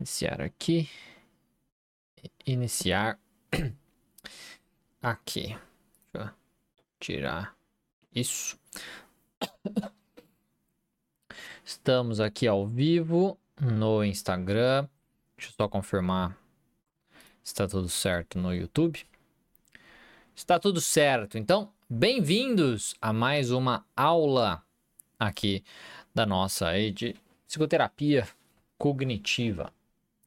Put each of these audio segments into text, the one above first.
Iniciar aqui. Iniciar aqui. Deixa eu tirar isso. Estamos aqui ao vivo no Instagram. Deixa eu só confirmar se está tudo certo no YouTube. Está tudo certo. Então, bem-vindos a mais uma aula aqui da nossa de psicoterapia cognitiva,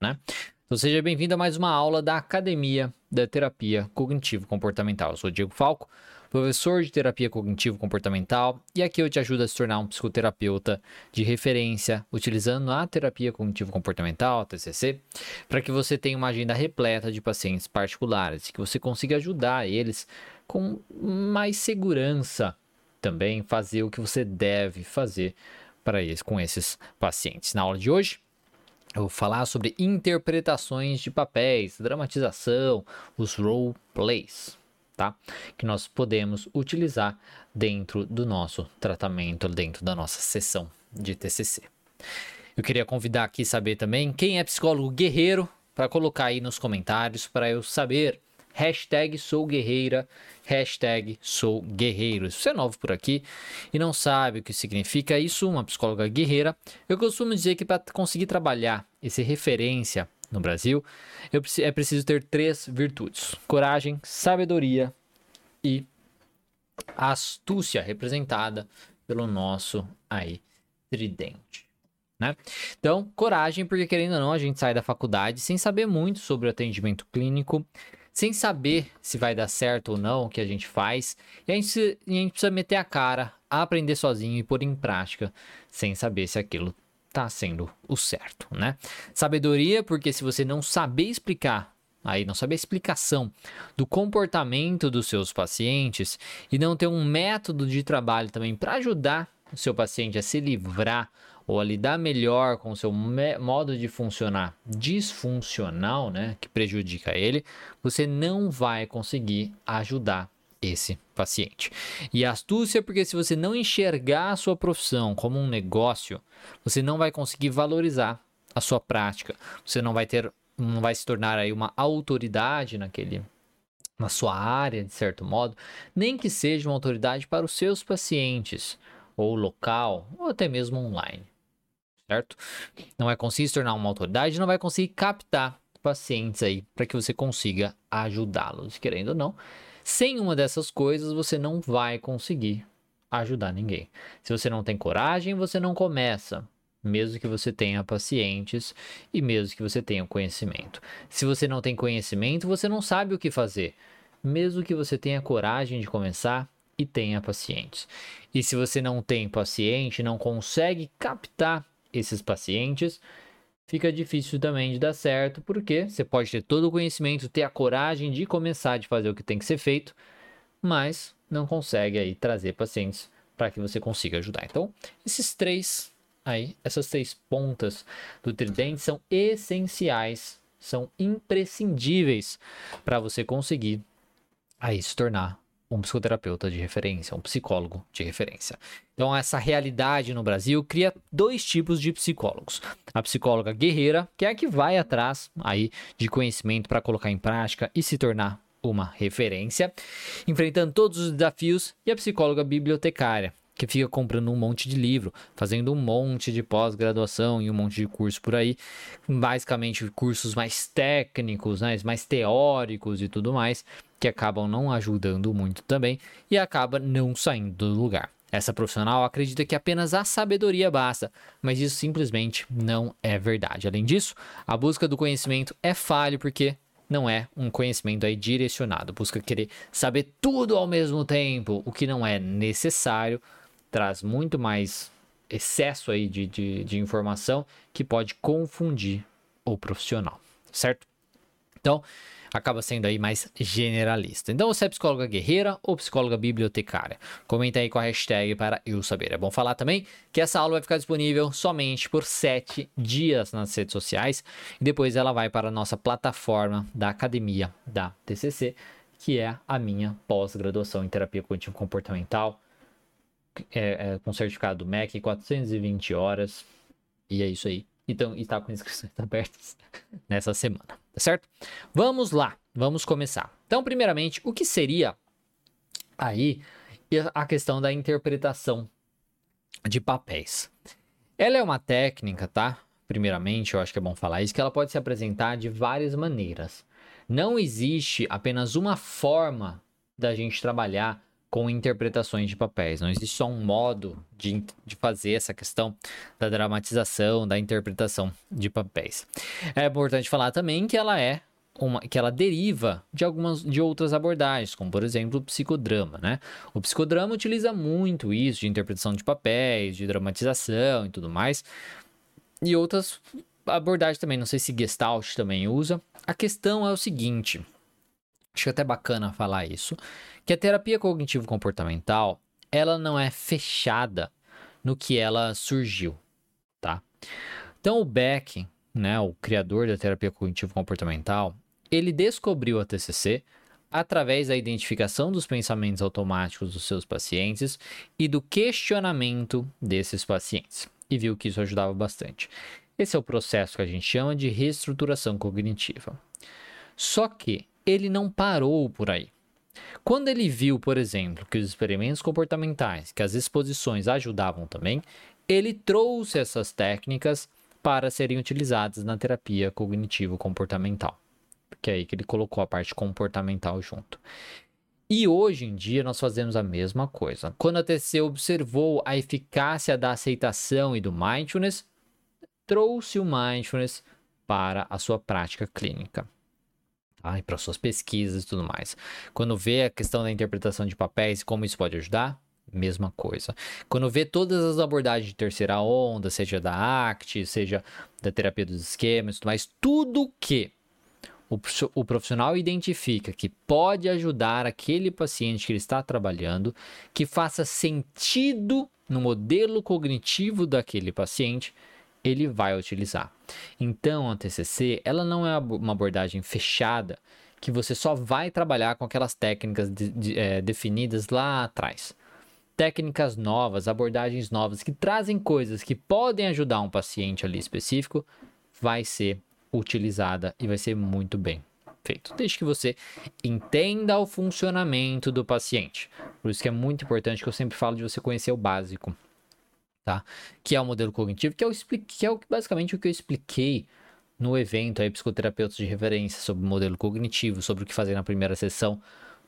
né? Então seja bem-vindo a mais uma aula da Academia da Terapia Cognitivo Comportamental. Eu sou Diego Falco, professor de terapia cognitivo comportamental, e aqui eu te ajudo a se tornar um psicoterapeuta de referência utilizando a terapia cognitivo comportamental, TCC, para que você tenha uma agenda repleta de pacientes particulares, que você consiga ajudar eles com mais segurança também fazer o que você deve fazer para eles com esses pacientes. Na aula de hoje, eu vou falar sobre interpretações de papéis, dramatização, os role plays, tá? Que nós podemos utilizar dentro do nosso tratamento, dentro da nossa sessão de TCC. Eu queria convidar aqui saber também quem é psicólogo guerreiro para colocar aí nos comentários para eu saber Hashtag sou guerreira, hashtag sou guerreiro. Se você é novo por aqui e não sabe o que significa isso, uma psicóloga guerreira, eu costumo dizer que para conseguir trabalhar e ser referência no Brasil, eu, é preciso ter três virtudes: coragem, sabedoria e astúcia, representada pelo nosso aí tridente. Né? Então, coragem, porque querendo ou não, a gente sai da faculdade sem saber muito sobre o atendimento clínico, sem saber se vai dar certo ou não o que a gente faz, e a gente, a gente precisa meter a cara, aprender sozinho e pôr em prática, sem saber se aquilo está sendo o certo, né? Sabedoria, porque se você não saber explicar, aí não saber a explicação do comportamento dos seus pacientes e não ter um método de trabalho também para ajudar o seu paciente a se livrar ou a lidar melhor com o seu modo de funcionar disfuncional, né, que prejudica ele, você não vai conseguir ajudar esse paciente. E astúcia, porque se você não enxergar a sua profissão como um negócio, você não vai conseguir valorizar a sua prática. Você não vai ter, não vai se tornar aí uma autoridade naquele na sua área, de certo modo, nem que seja uma autoridade para os seus pacientes, ou local, ou até mesmo online certo? Não vai conseguir se tornar uma autoridade, não vai conseguir captar pacientes aí para que você consiga ajudá-los, querendo ou não. Sem uma dessas coisas, você não vai conseguir ajudar ninguém. Se você não tem coragem, você não começa, mesmo que você tenha pacientes e mesmo que você tenha conhecimento. Se você não tem conhecimento, você não sabe o que fazer, mesmo que você tenha coragem de começar e tenha pacientes. E se você não tem paciente, não consegue captar esses pacientes, fica difícil também de dar certo, porque você pode ter todo o conhecimento, ter a coragem de começar de fazer o que tem que ser feito, mas não consegue aí trazer pacientes para que você consiga ajudar. Então, esses três aí, essas três pontas do tridente são essenciais, são imprescindíveis para você conseguir aí se tornar um psicoterapeuta de referência, um psicólogo de referência. Então, essa realidade no Brasil cria dois tipos de psicólogos. A psicóloga guerreira, que é a que vai atrás aí de conhecimento para colocar em prática e se tornar uma referência, enfrentando todos os desafios, e a psicóloga bibliotecária, que fica comprando um monte de livro, fazendo um monte de pós-graduação e um monte de curso por aí, basicamente cursos mais técnicos, né, mais teóricos e tudo mais, que acabam não ajudando muito também e acaba não saindo do lugar. Essa profissional acredita que apenas a sabedoria basta, mas isso simplesmente não é verdade. Além disso, a busca do conhecimento é falho porque não é um conhecimento aí direcionado. Busca querer saber tudo ao mesmo tempo, o que não é necessário traz muito mais excesso aí de, de, de informação que pode confundir o profissional, certo? Então, acaba sendo aí mais generalista. Então, você é psicóloga guerreira ou psicóloga bibliotecária? Comenta aí com a hashtag para eu saber. É bom falar também que essa aula vai ficar disponível somente por sete dias nas redes sociais e depois ela vai para a nossa plataforma da Academia da TCC, que é a minha pós-graduação em terapia cognitivo comportamental é, é, com certificado do MEC, 420 horas. E é isso aí. Então, está com inscrições abertas nessa semana, tá certo? Vamos lá, vamos começar. Então, primeiramente, o que seria aí a questão da interpretação de papéis? Ela é uma técnica, tá? Primeiramente, eu acho que é bom falar isso, que ela pode se apresentar de várias maneiras. Não existe apenas uma forma da gente trabalhar com interpretações de papéis. Não existe só um modo de, de fazer essa questão da dramatização, da interpretação de papéis. É importante falar também que ela é uma, que ela deriva de algumas de outras abordagens, como por exemplo o psicodrama, né? O psicodrama utiliza muito isso de interpretação de papéis, de dramatização e tudo mais. E outras abordagens também, não sei se Gestalt também usa. A questão é o seguinte, acho até bacana falar isso, que a terapia cognitivo comportamental, ela não é fechada no que ela surgiu, tá? Então o Beck, né, o criador da terapia cognitivo comportamental, ele descobriu a TCC através da identificação dos pensamentos automáticos dos seus pacientes e do questionamento desses pacientes, e viu que isso ajudava bastante. Esse é o processo que a gente chama de reestruturação cognitiva. Só que ele não parou por aí. Quando ele viu, por exemplo, que os experimentos comportamentais, que as exposições ajudavam também, ele trouxe essas técnicas para serem utilizadas na terapia cognitivo-comportamental que é aí que ele colocou a parte comportamental junto. E hoje em dia nós fazemos a mesma coisa. Quando a TC observou a eficácia da aceitação e do mindfulness, trouxe o mindfulness para a sua prática clínica. Tá? Para suas pesquisas e tudo mais. Quando vê a questão da interpretação de papéis e como isso pode ajudar, mesma coisa. Quando vê todas as abordagens de terceira onda, seja da ACT, seja da terapia dos esquemas, tudo mais, tudo que o profissional identifica que pode ajudar aquele paciente que ele está trabalhando, que faça sentido no modelo cognitivo daquele paciente, ele vai utilizar. Então, a TCC, ela não é uma abordagem fechada que você só vai trabalhar com aquelas técnicas de, de, é, definidas lá atrás. Técnicas novas, abordagens novas que trazem coisas que podem ajudar um paciente ali específico, vai ser utilizada e vai ser muito bem feito, desde que você entenda o funcionamento do paciente. Por isso que é muito importante que eu sempre falo de você conhecer o básico, tá? Que é o modelo cognitivo, que, eu explique, que é basicamente o que eu expliquei no evento aí, psicoterapeutas de referência sobre o modelo cognitivo, sobre o que fazer na primeira sessão.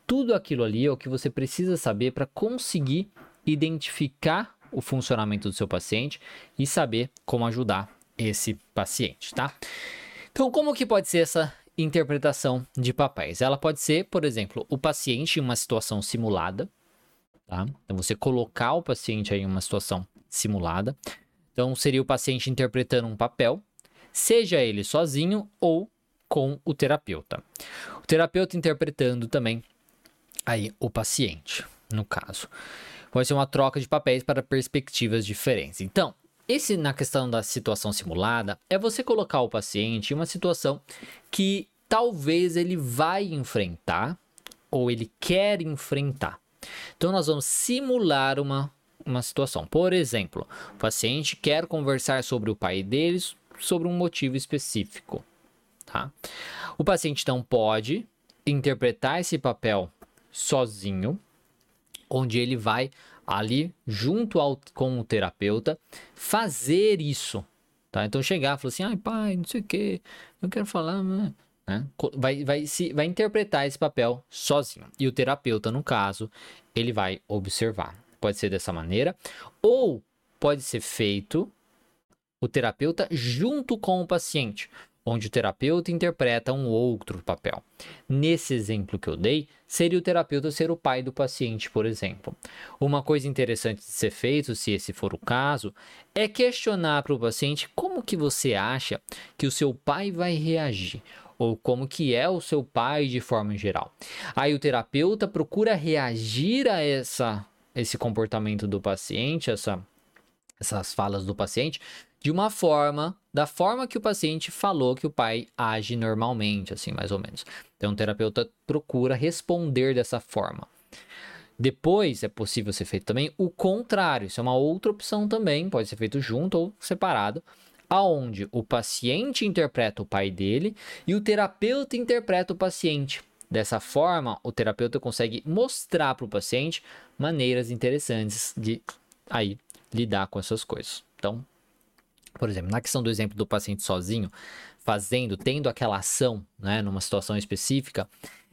Tudo aquilo ali é o que você precisa saber para conseguir identificar o funcionamento do seu paciente e saber como ajudar esse paciente, tá? Então, como que pode ser essa interpretação de papéis? Ela pode ser, por exemplo, o paciente em uma situação simulada, tá? Então, você colocar o paciente em uma situação simulada. Então, seria o paciente interpretando um papel, seja ele sozinho ou com o terapeuta. O terapeuta interpretando também aí o paciente, no caso. Pode ser uma troca de papéis para perspectivas diferentes. Então, esse, na questão da situação simulada, é você colocar o paciente em uma situação que talvez ele vai enfrentar ou ele quer enfrentar. Então, nós vamos simular uma, uma situação. Por exemplo, o paciente quer conversar sobre o pai deles sobre um motivo específico. Tá? O paciente então pode interpretar esse papel sozinho, onde ele vai ali junto ao, com o terapeuta fazer isso, tá? Então chegar e falar assim, ai pai, não sei o que, eu quero falar, né? Vai, vai, se, vai interpretar esse papel sozinho. E o terapeuta, no caso, ele vai observar. Pode ser dessa maneira, ou pode ser feito o terapeuta junto com o paciente onde o terapeuta interpreta um outro papel. Nesse exemplo que eu dei, seria o terapeuta ser o pai do paciente, por exemplo. Uma coisa interessante de ser feito, se esse for o caso, é questionar para o paciente como que você acha que o seu pai vai reagir ou como que é o seu pai de forma geral. Aí o terapeuta procura reagir a essa esse comportamento do paciente, essa essas falas do paciente de uma forma, da forma que o paciente falou que o pai age normalmente, assim, mais ou menos. Então, o terapeuta procura responder dessa forma. Depois é possível ser feito também o contrário, isso é uma outra opção também, pode ser feito junto ou separado. Aonde o paciente interpreta o pai dele e o terapeuta interpreta o paciente. Dessa forma, o terapeuta consegue mostrar para o paciente maneiras interessantes de aí lidar com essas coisas. Então, por exemplo, na questão do exemplo do paciente sozinho, fazendo, tendo aquela ação, né, numa situação específica,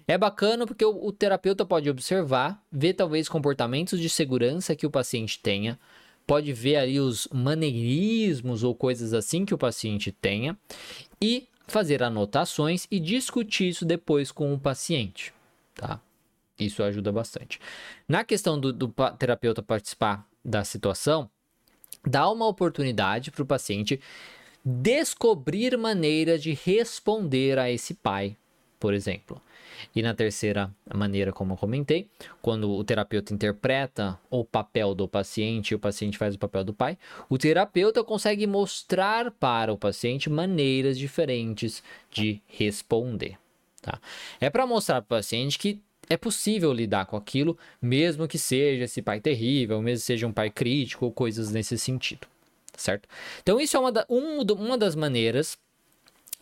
é bacana porque o, o terapeuta pode observar, ver talvez comportamentos de segurança que o paciente tenha, pode ver ali os maneirismos ou coisas assim que o paciente tenha e fazer anotações e discutir isso depois com o paciente, tá? Isso ajuda bastante. Na questão do, do terapeuta participar da situação, dá uma oportunidade para o paciente descobrir maneiras de responder a esse pai, por exemplo. E na terceira maneira, como eu comentei, quando o terapeuta interpreta o papel do paciente e o paciente faz o papel do pai, o terapeuta consegue mostrar para o paciente maneiras diferentes de responder. Tá? É para mostrar para o paciente que é possível lidar com aquilo, mesmo que seja esse pai terrível, mesmo que seja um pai crítico ou coisas nesse sentido, certo? Então, isso é uma, da, um, uma das maneiras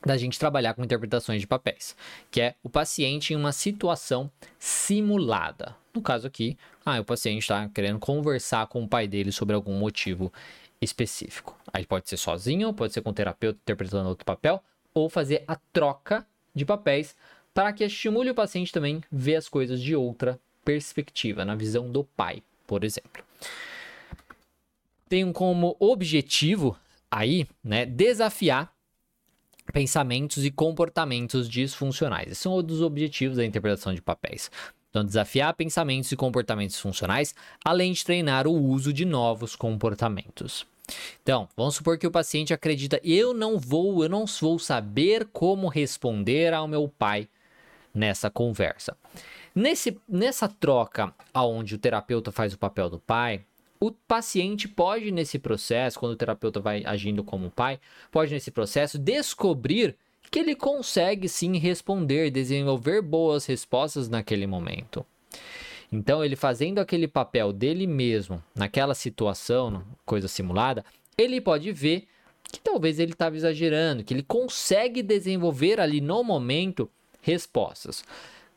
da gente trabalhar com interpretações de papéis, que é o paciente em uma situação simulada. No caso aqui, ah, o paciente está querendo conversar com o pai dele sobre algum motivo específico. Aí pode ser sozinho, pode ser com o terapeuta interpretando outro papel, ou fazer a troca de papéis para que estimule o paciente também ver as coisas de outra perspectiva, na visão do pai, por exemplo. Tem como objetivo aí, né, desafiar pensamentos e comportamentos disfuncionais. Esses são um dos objetivos da interpretação de papéis. Então, desafiar pensamentos e comportamentos funcionais, além de treinar o uso de novos comportamentos. Então, vamos supor que o paciente acredita: eu não vou, eu não vou saber como responder ao meu pai nessa conversa. Nesse, nessa troca, onde o terapeuta faz o papel do pai, o paciente pode, nesse processo, quando o terapeuta vai agindo como pai, pode, nesse processo, descobrir que ele consegue sim responder, desenvolver boas respostas naquele momento. Então, ele fazendo aquele papel dele mesmo, naquela situação, coisa simulada, ele pode ver que talvez ele estava exagerando, que ele consegue desenvolver ali no momento respostas.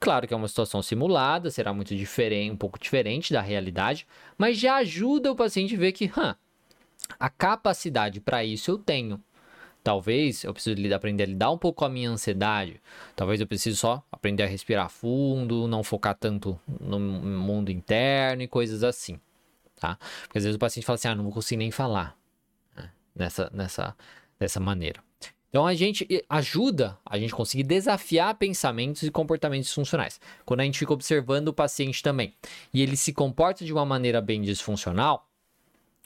Claro que é uma situação simulada, será muito diferente, um pouco diferente da realidade, mas já ajuda o paciente a ver que, hã, a capacidade para isso eu tenho. Talvez eu preciso aprender a lidar um pouco com a minha ansiedade. Talvez eu precise só aprender a respirar fundo, não focar tanto no mundo interno e coisas assim, tá? Porque às vezes o paciente fala assim, ah, não vou conseguir nem falar né? nessa, nessa, dessa maneira. Então a gente ajuda a gente conseguir desafiar pensamentos e comportamentos disfuncionais. Quando a gente fica observando o paciente também e ele se comporta de uma maneira bem disfuncional,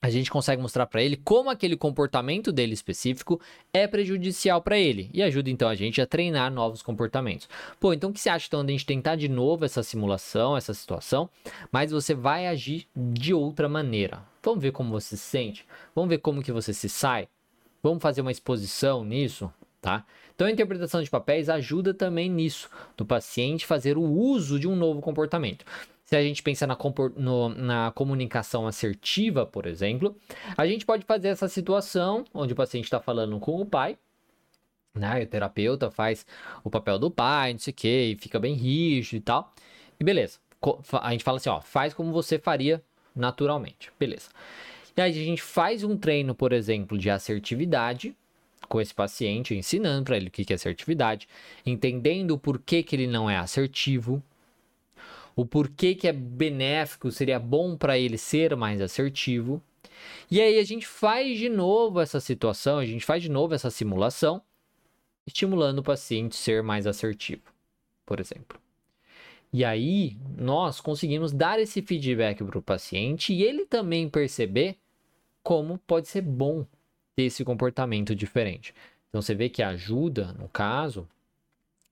a gente consegue mostrar para ele como aquele comportamento dele específico é prejudicial para ele e ajuda então a gente a treinar novos comportamentos. Pô, então o que você acha então de a gente tentar de novo essa simulação, essa situação, mas você vai agir de outra maneira. Vamos ver como você se sente? Vamos ver como que você se sai? Vamos fazer uma exposição nisso, tá? Então a interpretação de papéis ajuda também nisso, do paciente fazer o uso de um novo comportamento. Se a gente pensa na, no, na, comunicação assertiva, por exemplo, a gente pode fazer essa situação onde o paciente está falando com o pai, né? O terapeuta faz o papel do pai, não sei o que, e fica bem rígido e tal. E beleza. A gente fala assim, ó, faz como você faria naturalmente. Beleza. E aí a gente faz um treino, por exemplo, de assertividade com esse paciente, ensinando para ele o que é assertividade, entendendo o porquê que ele não é assertivo, o porquê que é benéfico, seria bom para ele ser mais assertivo. E aí a gente faz de novo essa situação, a gente faz de novo essa simulação, estimulando o paciente a ser mais assertivo, por exemplo. E aí nós conseguimos dar esse feedback para o paciente e ele também perceber como pode ser bom ter esse comportamento diferente. Então você vê que ajuda, no caso,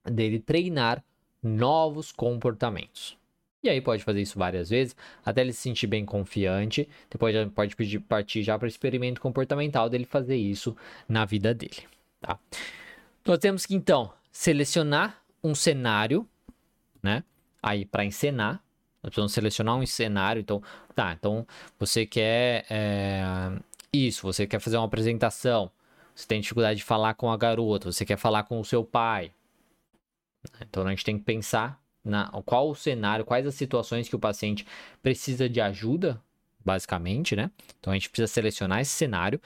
dele treinar novos comportamentos. E aí pode fazer isso várias vezes, até ele se sentir bem confiante. Depois pode pedir, partir já para o experimento comportamental dele fazer isso na vida dele. Tá? Nós temos que então selecionar um cenário, né? Aí para encenar, nós precisamos selecionar um cenário. Então, tá, então você quer é, isso, você quer fazer uma apresentação, Você tem dificuldade de falar com a garota, você quer falar com o seu pai. Então a gente tem que pensar na qual o cenário, quais as situações que o paciente precisa de ajuda, basicamente, né? Então a gente precisa selecionar esse cenário.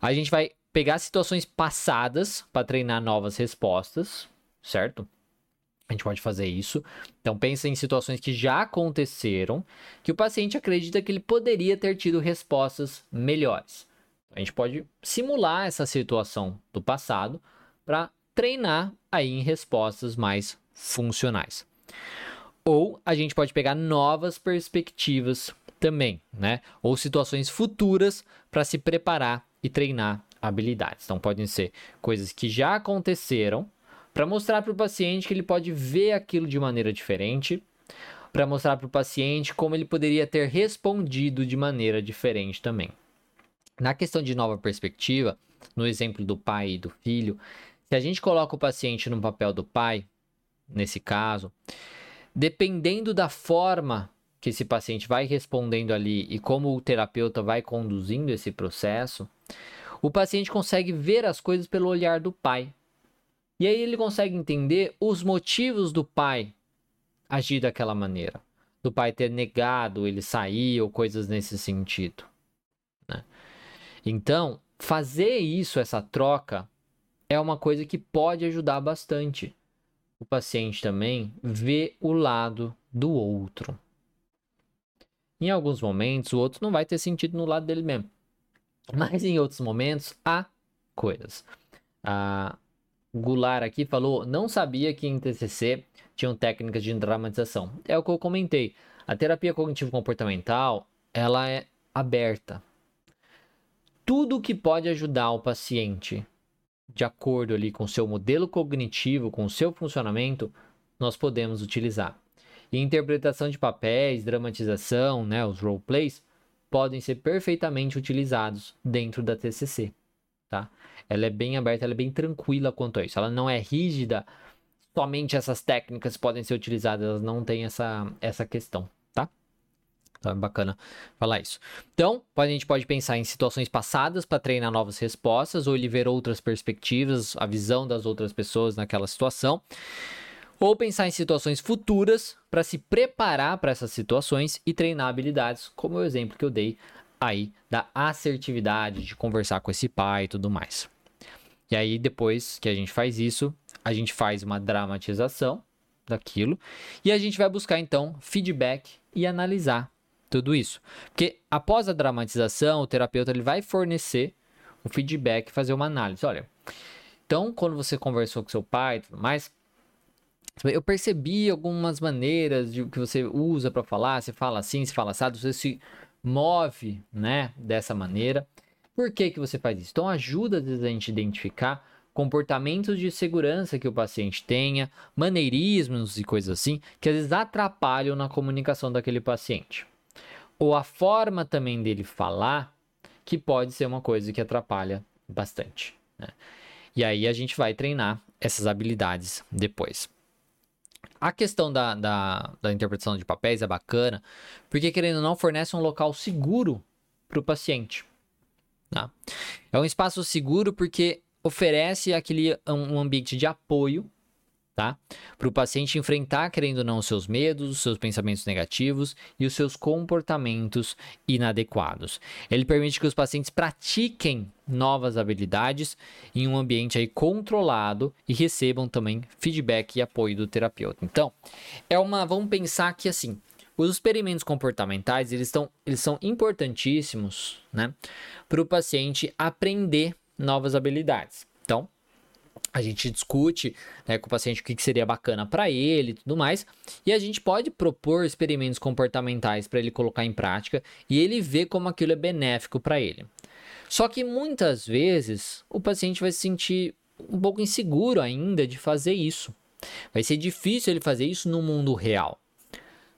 A gente vai pegar situações passadas para treinar novas respostas, certo? A gente pode fazer isso. Então pensa em situações que já aconteceram, que o paciente acredita que ele poderia ter tido respostas melhores. A gente pode simular essa situação do passado para treinar aí em respostas mais funcionais. Ou a gente pode pegar novas perspectivas também, né? Ou situações futuras para se preparar e treinar habilidades. Então podem ser coisas que já aconteceram para mostrar para o paciente que ele pode ver aquilo de maneira diferente, para mostrar para o paciente como ele poderia ter respondido de maneira diferente também. Na questão de nova perspectiva, no exemplo do pai e do filho, se a gente coloca o paciente no papel do pai, nesse caso, dependendo da forma que esse paciente vai respondendo ali e como o terapeuta vai conduzindo esse processo, o paciente consegue ver as coisas pelo olhar do pai. E aí ele consegue entender os motivos do pai agir daquela maneira. Do pai ter negado ele sair ou coisas nesse sentido. Né? Então, fazer isso, essa troca, é uma coisa que pode ajudar bastante o paciente também ver o lado do outro. Em alguns momentos, o outro não vai ter sentido no lado dele mesmo. Mas em outros momentos, há coisas. A Gular aqui falou: não sabia que em TCC tinham técnicas de dramatização. É o que eu comentei. A terapia cognitivo-comportamental ela é aberta. Tudo que pode ajudar o paciente de acordo ali com o seu modelo cognitivo, com o seu funcionamento, nós podemos utilizar. E interpretação de papéis, dramatização, né, os role plays, podem ser perfeitamente utilizados dentro da TCC, tá? Ela é bem aberta, ela é bem tranquila quanto a isso. Ela não é rígida, somente essas técnicas podem ser utilizadas, elas não têm essa, essa questão. Então é bacana falar isso. Então, a gente pode pensar em situações passadas para treinar novas respostas, ou ele ver outras perspectivas, a visão das outras pessoas naquela situação. Ou pensar em situações futuras para se preparar para essas situações e treinar habilidades, como o exemplo que eu dei aí da assertividade, de conversar com esse pai e tudo mais. E aí, depois que a gente faz isso, a gente faz uma dramatização daquilo e a gente vai buscar então feedback e analisar tudo isso. Porque após a dramatização, o terapeuta ele vai fornecer um feedback, fazer uma análise. Olha, então quando você conversou com seu pai e tudo mais, eu percebi algumas maneiras de que você usa para falar, você fala assim, você fala assado, você se move, né, dessa maneira. Por que que você faz isso? Então ajuda a gente identificar comportamentos de segurança que o paciente tenha, maneirismos e coisas assim, que às vezes atrapalham na comunicação daquele paciente ou a forma também dele falar, que pode ser uma coisa que atrapalha bastante. Né? E aí a gente vai treinar essas habilidades depois. A questão da, da, da interpretação de papéis é bacana, porque querendo ou não, fornece um local seguro para o paciente. Tá? É um espaço seguro porque oferece aquele um ambiente de apoio tá? Para o paciente enfrentar, querendo ou não, os seus medos, os seus pensamentos negativos e os seus comportamentos inadequados. Ele permite que os pacientes pratiquem novas habilidades em um ambiente aí controlado e recebam também feedback e apoio do terapeuta. Então, é uma, vamos pensar que assim, os experimentos comportamentais, eles, estão, eles são importantíssimos, né, para o paciente aprender novas habilidades. Então, a gente discute né, com o paciente o que, que seria bacana para ele e tudo mais. E a gente pode propor experimentos comportamentais para ele colocar em prática e ele ver como aquilo é benéfico para ele. Só que muitas vezes o paciente vai se sentir um pouco inseguro ainda de fazer isso. Vai ser difícil ele fazer isso no mundo real.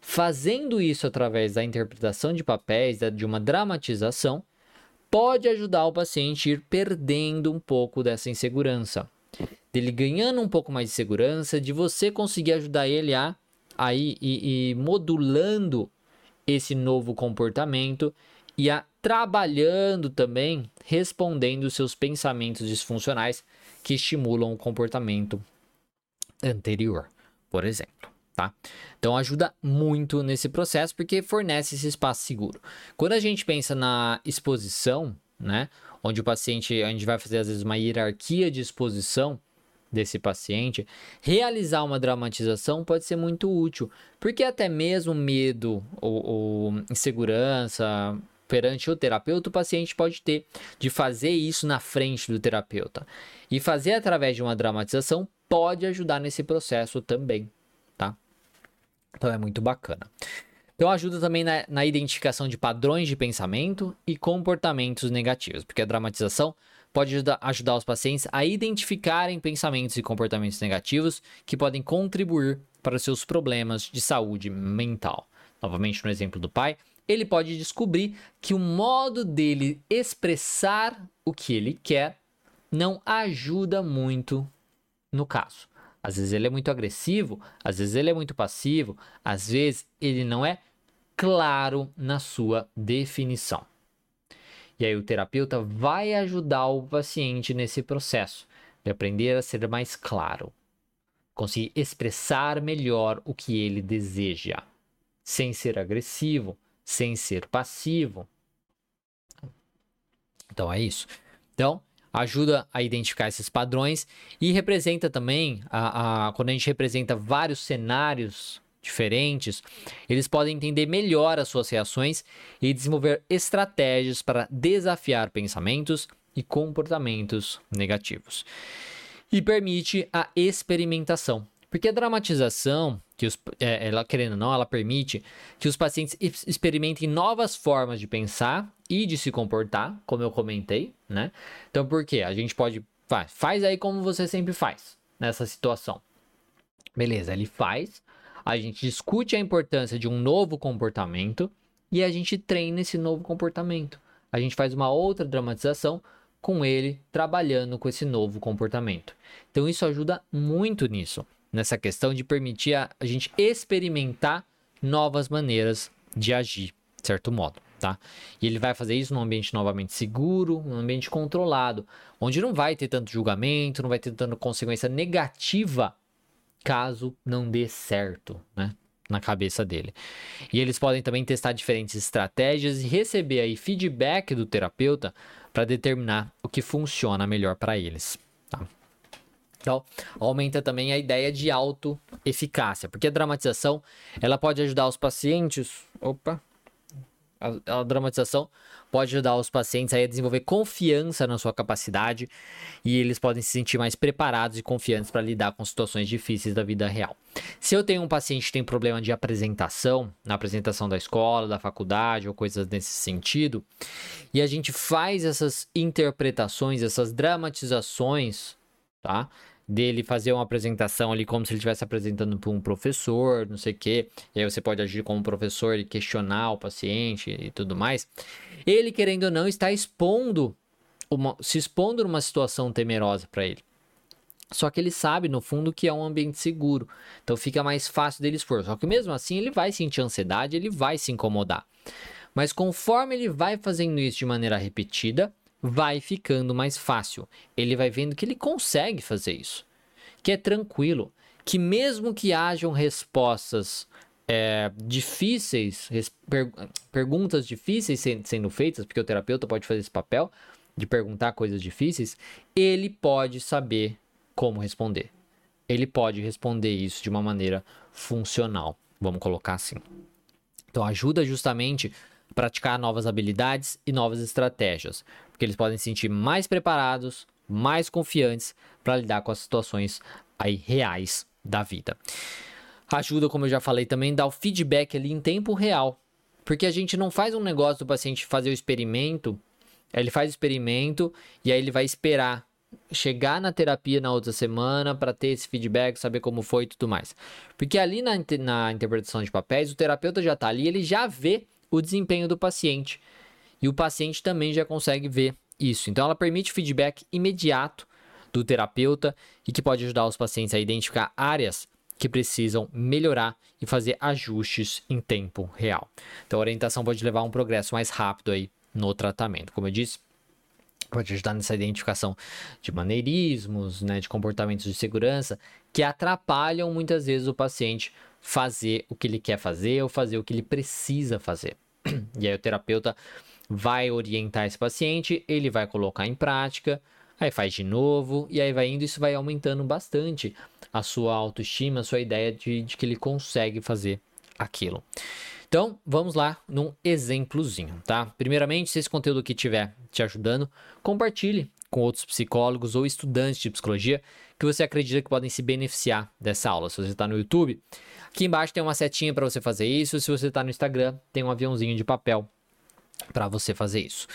Fazendo isso através da interpretação de papéis, de uma dramatização, pode ajudar o paciente a ir perdendo um pouco dessa insegurança dele ganhando um pouco mais de segurança, de você conseguir ajudar ele a aí e, e modulando esse novo comportamento e a trabalhando também, respondendo seus pensamentos disfuncionais que estimulam o comportamento anterior, por exemplo. Tá? Então ajuda muito nesse processo porque fornece esse espaço seguro. Quando a gente pensa na exposição, né, onde o paciente, a gente vai fazer às vezes uma hierarquia de exposição desse paciente, realizar uma dramatização pode ser muito útil, porque até mesmo medo ou, ou insegurança perante o terapeuta, o paciente pode ter de fazer isso na frente do terapeuta. E fazer através de uma dramatização pode ajudar nesse processo também, tá? Então é muito bacana. Então ajuda também na, na identificação de padrões de pensamento e comportamentos negativos, porque a dramatização pode ajudar, os pacientes a identificarem pensamentos e comportamentos negativos que podem contribuir para os seus problemas de saúde mental. Novamente, no exemplo do pai, ele pode descobrir que o modo dele expressar o que ele quer não ajuda muito no caso. Às vezes ele é muito agressivo, às vezes ele é muito passivo, às vezes ele não é claro na sua definição. E aí o terapeuta vai ajudar o paciente nesse processo de aprender a ser mais claro, conseguir expressar melhor o que ele deseja, sem ser agressivo, sem ser passivo. Então é isso. Então, ajuda a identificar esses padrões e representa também, a, a, quando a gente representa vários cenários diferentes, eles podem entender melhor as suas reações e desenvolver estratégias para desafiar pensamentos e comportamentos negativos. E permite a experimentação, porque a dramatização, que os, é, ela querendo ou não, ela permite que os pacientes experimentem novas formas de pensar e de se comportar, como eu comentei, né? Então, por quê? A gente pode. Faz, faz aí como você sempre faz nessa situação. Beleza, ele faz, a gente discute a importância de um novo comportamento e a gente treina esse novo comportamento. A gente faz uma outra dramatização com ele trabalhando com esse novo comportamento. Então, isso ajuda muito nisso nessa questão de permitir a, a gente experimentar novas maneiras de agir, de certo modo. Tá? E ele vai fazer isso num ambiente novamente seguro, num ambiente controlado, onde não vai ter tanto julgamento, não vai ter tanta consequência negativa caso não dê certo, né? Na cabeça dele. E eles podem também testar diferentes estratégias e receber aí feedback do terapeuta para determinar o que funciona melhor para eles. Tá? Então, aumenta também a ideia de autoeficácia, porque a dramatização ela pode ajudar os pacientes. Opa! A, a, dramatização pode ajudar os pacientes a desenvolver confiança na sua capacidade e eles podem se sentir mais preparados e confiantes para lidar com situações difíceis da vida real. Se eu tenho um paciente que tem problema de apresentação, na apresentação da escola, da faculdade ou coisas nesse sentido, e a gente faz essas interpretações, essas dramatizações, tá? Dele fazer uma apresentação ali como se ele estivesse apresentando para um professor, não sei o quê. E aí você pode agir como professor e questionar o paciente e tudo mais. Ele, querendo ou não, está expondo, uma, se expondo numa situação temerosa para ele. Só que ele sabe, no fundo, que é um ambiente seguro. Então fica mais fácil dele expor. Só que mesmo assim, ele vai sentir ansiedade, ele vai se incomodar. Mas conforme ele vai fazendo isso de maneira repetida, vai ficando mais fácil. Ele vai vendo que ele consegue fazer isso, que é tranquilo, que mesmo que hajam respostas é, difíceis, per, perguntas difíceis sendo feitas, porque o terapeuta pode fazer esse papel de perguntar coisas difíceis, ele pode saber como responder. Ele pode responder isso de uma maneira funcional, vamos colocar assim. Então ajuda justamente praticar novas habilidades e novas estratégias, porque eles podem se sentir mais preparados, mais confiantes para lidar com as situações aí reais da vida. Ajuda, como eu já falei também, dar o feedback ali em tempo real, porque a gente não faz um negócio do paciente fazer o experimento, ele faz o experimento e aí ele vai esperar chegar na terapia na outra semana para ter esse feedback, saber como foi e tudo mais. Porque ali na, na interpretação de papéis, o terapeuta já está ali, ele já vê o desempenho do paciente. E o paciente também já consegue ver isso. Então, ela permite feedback imediato do terapeuta e que pode ajudar os pacientes a identificar áreas que precisam melhorar e fazer ajustes em tempo real. Então, a orientação pode levar a um progresso mais rápido aí no tratamento. Como eu disse, pode ajudar nessa identificação de maneirismos, né, de comportamentos de segurança que atrapalham muitas vezes o paciente fazer o que ele quer fazer ou fazer o que ele precisa fazer. E aí o terapeuta vai orientar esse paciente, ele vai colocar em prática, aí faz de novo, e aí vai indo, isso vai aumentando bastante a sua autoestima, a sua ideia de, de que ele consegue fazer aquilo. Então, vamos lá num exemplozinho, tá? Primeiramente, se esse conteúdo aqui estiver te ajudando, compartilhe com outros psicólogos ou estudantes de psicologia que você acredita que podem se beneficiar dessa aula. Se você está no YouTube, aqui embaixo tem uma setinha para você fazer isso. Se você está no Instagram, tem um aviãozinho de papel para você fazer isso.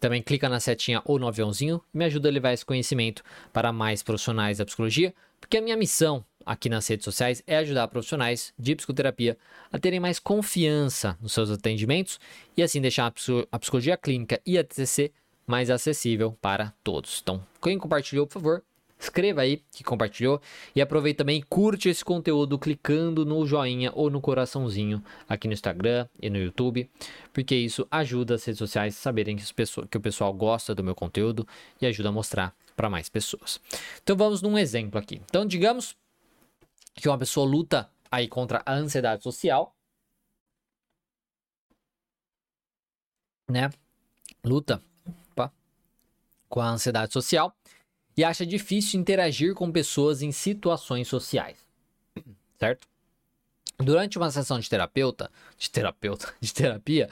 Também clica na setinha ou no aviãozinho e me ajuda a levar esse conhecimento para mais profissionais da psicologia, porque a minha missão aqui nas redes sociais é ajudar profissionais de psicoterapia a terem mais confiança nos seus atendimentos e assim deixar a psicologia clínica e a TCC mais acessível para todos. Então, quem compartilhou, por favor, escreva aí que compartilhou e aproveita também e curte esse conteúdo clicando no joinha ou no coraçãozinho aqui no Instagram e no YouTube, porque isso ajuda as redes sociais a saberem que, o pessoal gosta do meu conteúdo e ajuda a mostrar para mais pessoas. Então vamos num exemplo aqui. Então digamos que uma pessoa luta aí contra a ansiedade social, né? Luta opa, com a ansiedade social e acha difícil interagir com pessoas em situações sociais, certo? Durante uma sessão de terapeuta, de terapeuta, de terapia,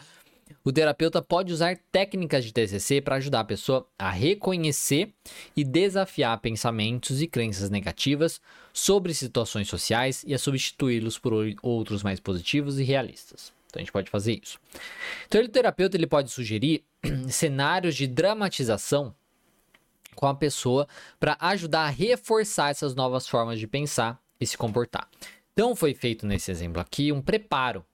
o terapeuta pode usar técnicas de TCC para ajudar a pessoa a reconhecer e desafiar pensamentos e crenças negativas sobre situações sociais e a substituí-los por outros mais positivos e realistas. Então a gente pode fazer isso. Então o terapeuta ele pode sugerir cenários de dramatização com a pessoa para ajudar a reforçar essas novas formas de pensar e se comportar. Então foi feito nesse exemplo aqui um preparo.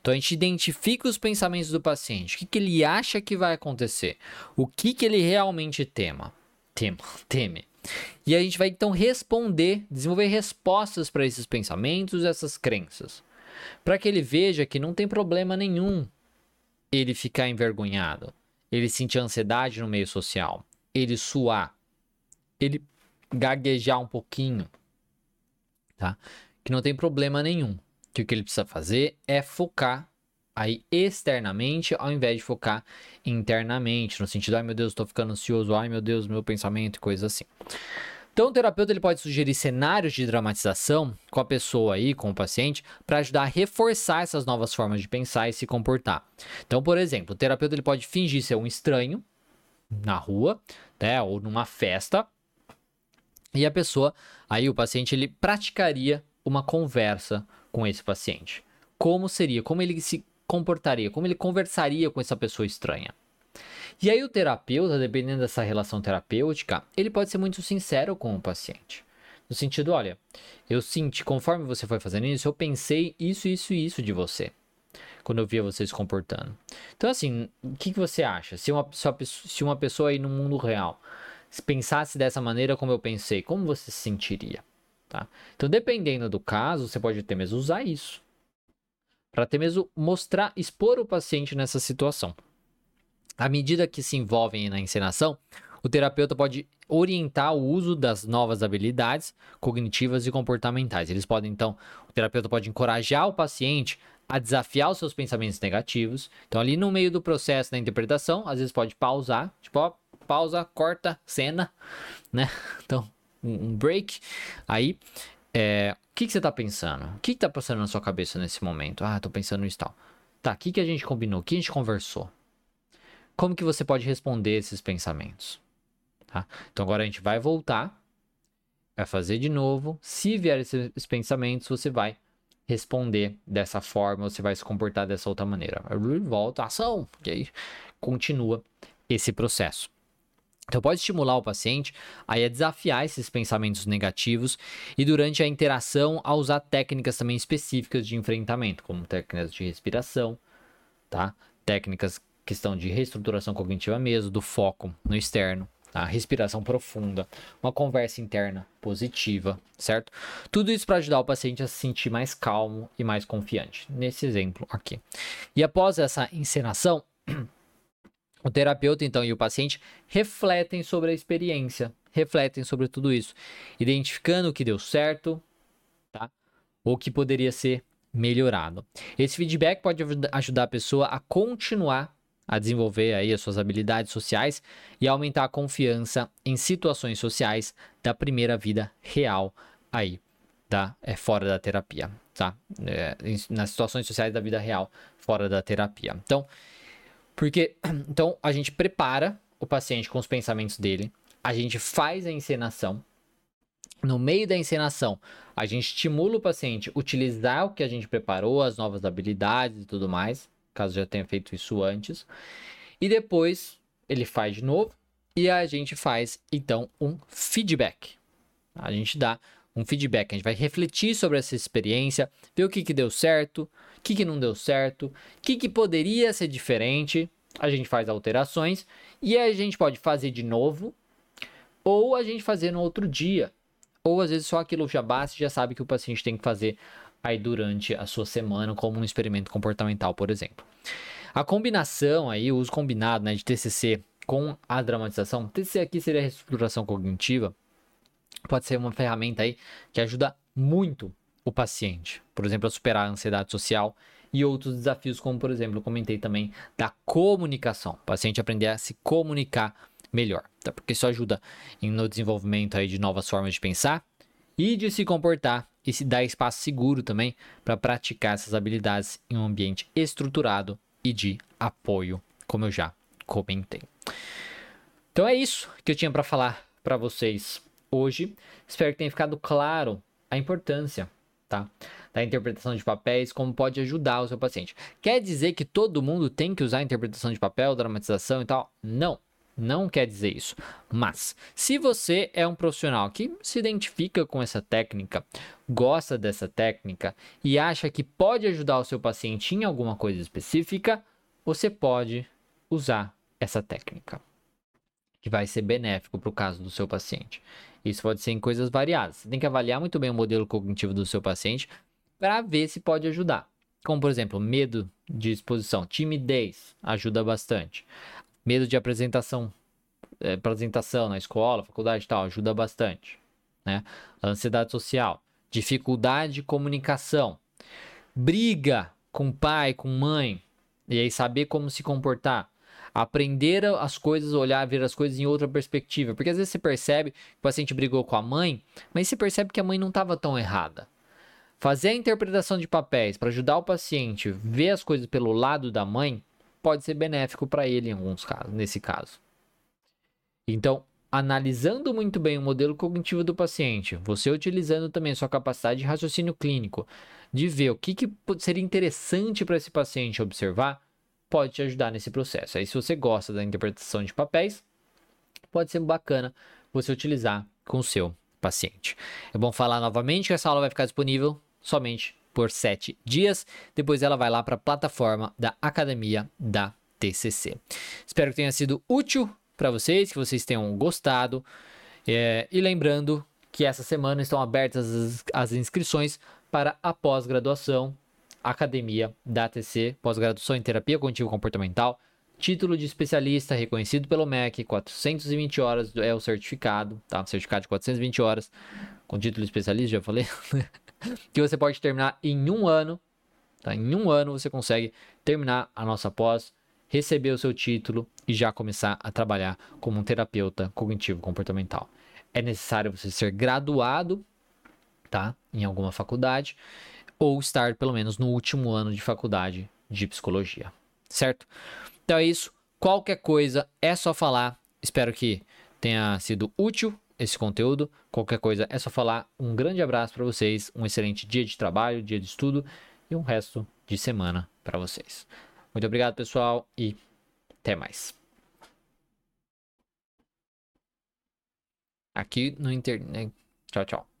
Então a gente identifica os pensamentos do paciente, o que, que ele acha que vai acontecer, o que, que ele realmente tema, tema, teme. E a gente vai então responder, desenvolver respostas para esses pensamentos, essas crenças, para que ele veja que não tem problema nenhum ele ficar envergonhado, ele sentir ansiedade no meio social, ele suar, ele gaguejar um pouquinho, tá? Que não tem problema nenhum que o que ele precisa fazer é focar aí externamente ao invés de focar internamente, no sentido, ai meu Deus, estou ficando ansioso, ai meu Deus, meu pensamento e coisas assim. Então, o terapeuta ele pode sugerir cenários de dramatização com a pessoa aí, com o paciente, para ajudar a reforçar essas novas formas de pensar e se comportar. Então, por exemplo, o terapeuta ele pode fingir ser um estranho na rua, né, ou numa festa, e a pessoa, aí o paciente ele praticaria uma conversa com esse paciente? Como seria? Como ele se comportaria? Como ele conversaria com essa pessoa estranha? E aí o terapeuta, dependendo dessa relação terapêutica, ele pode ser muito sincero com o paciente. No sentido, olha, eu senti, conforme você foi fazendo isso, eu pensei isso, isso e isso de você. Quando eu via você se comportando. Então, assim, o que, que você acha? Se uma, se uma pessoa aí no mundo real pensasse dessa maneira como eu pensei, como você se sentiria? Tá? Então, dependendo do caso, você pode até mesmo usar isso para até mesmo mostrar, expor o paciente nessa situação. À medida que se envolvem na encenação, o terapeuta pode orientar o uso das novas habilidades cognitivas e comportamentais. Eles podem, então, o terapeuta pode encorajar o paciente a desafiar os seus pensamentos negativos. Então, ali no meio do processo da interpretação, às vezes pode pausar, tipo, ó, pausa, corta, cena, né? Então, um, break. Aí, é, o que, que você tá pensando? O que, que tá passando na sua cabeça nesse momento? Ah, tô pensando nisso tal. Tá, o que, que a gente combinou? O que a gente conversou? Como que você pode responder esses pensamentos? Tá? Então agora a gente vai voltar, vai fazer de novo. Se vier esses pensamentos, você vai responder dessa forma, você vai se comportar dessa outra maneira. Volta, ação, e aí continua esse processo. Então, pode estimular o paciente a desafiar esses pensamentos negativos e, durante a interação, a usar técnicas também específicas de enfrentamento, como técnicas de respiração, tá? Técnicas questão de reestruturação cognitiva mesmo, do foco no externo, tá? respiração profunda, uma conversa interna positiva, certo? Tudo isso para ajudar o paciente a se sentir mais calmo e mais confiante, nesse exemplo aqui. E após essa encenação, O terapeuta, então, e o paciente refletem sobre a experiência, refletem sobre tudo isso, identificando o que deu certo, tá? O que poderia ser melhorado. Esse feedback pode ajudar a pessoa a continuar a desenvolver aí as suas habilidades sociais e aumentar a confiança em situações sociais da primeira vida real aí, tá? É fora da terapia, tá? É, nas situações sociais da vida real fora da terapia. Então, porque então a gente prepara o paciente com os pensamentos dele, a gente faz a encenação. No meio da encenação, a gente estimula o paciente a utilizar o que a gente preparou, as novas habilidades e tudo mais, caso já tenha feito isso antes. E depois ele faz de novo e a gente faz então um feedback. A gente dá um feedback, a gente vai refletir sobre essa experiência, ver o que, que deu certo, o que, que não deu certo, o que, que poderia ser diferente. A gente faz alterações e a gente pode fazer de novo ou a gente fazer no outro dia. Ou às vezes só aquilo já basta, já sabe que o paciente tem que fazer aí durante a sua semana, como um experimento comportamental, por exemplo. A combinação aí, o uso combinado né, de TCC com a dramatização, TCC aqui seria a reestruturação cognitiva, pode ser uma ferramenta aí que ajuda muito o paciente, por exemplo, a superar a ansiedade social e outros desafios, como por exemplo, comentei também da comunicação, o paciente aprender a se comunicar melhor, tá? porque isso ajuda no desenvolvimento aí de novas formas de pensar e de se comportar e se dar espaço seguro também para praticar essas habilidades em um ambiente estruturado e de apoio, como eu já comentei. Então é isso que eu tinha para falar para vocês hoje. Espero que tenha ficado claro a importância, tá? Da interpretação de papéis, como pode ajudar o seu paciente. Quer dizer que todo mundo tem que usar interpretação de papel, dramatização e tal? Não. Não quer dizer isso. Mas, se você é um profissional que se identifica com essa técnica, gosta dessa técnica e acha que pode ajudar o seu paciente em alguma coisa específica, você pode usar essa técnica, que vai ser benéfico para o caso do seu paciente. Isso pode ser em coisas variadas. Você tem que avaliar muito bem o modelo cognitivo do seu paciente para ver se pode ajudar. Como, por exemplo, medo de exposição, timidez ajuda bastante medo de apresentação, é, apresentação na escola, faculdade e tal, ajuda bastante. Né? ansiedade social, dificuldade de comunicação, briga com pai, com mãe, e aí saber como se comportar. Aprender as coisas, olhar, ver as coisas em outra perspectiva. Porque às vezes você percebe que o paciente brigou com a mãe, mas você percebe que a mãe não estava tão errada. Fazer a interpretação de papéis para ajudar o paciente ver as coisas pelo lado da mãe pode ser benéfico para ele em alguns casos, nesse caso. Então, analisando muito bem o modelo cognitivo do paciente, você utilizando também sua capacidade de raciocínio clínico, de ver o que, que seria interessante para esse paciente observar, pode te ajudar nesse processo. Aí, se você gosta da interpretação de papéis, pode ser bacana você utilizar com o seu paciente. É bom falar novamente que essa aula vai ficar disponível somente por sete dias. Depois ela vai lá para a plataforma da Academia da TCC. Espero que tenha sido útil para vocês, que vocês tenham gostado. É, e lembrando que essa semana estão abertas as, as inscrições para a pós-graduação Academia da TC, pós-graduação em terapia cognitivo comportamental, título de especialista reconhecido pelo MEC, 420 horas é o certificado, tá? Certificado de 420 horas com título de especialista, já falei. que você pode terminar em um ano. Tá? Em um ano você consegue terminar a nossa pós, receber o seu título e já começar a trabalhar como um terapeuta cognitivo comportamental. É necessário você ser graduado, tá, em alguma faculdade ou estar pelo menos no último ano de faculdade de psicologia, certo? Então é isso. Qualquer coisa é só falar. Espero que tenha sido útil esse conteúdo. Qualquer coisa é só falar. Um grande abraço para vocês, um excelente dia de trabalho, dia de estudo e um resto de semana para vocês. Muito obrigado, pessoal, e até mais. Aqui no internet. Tchau, tchau.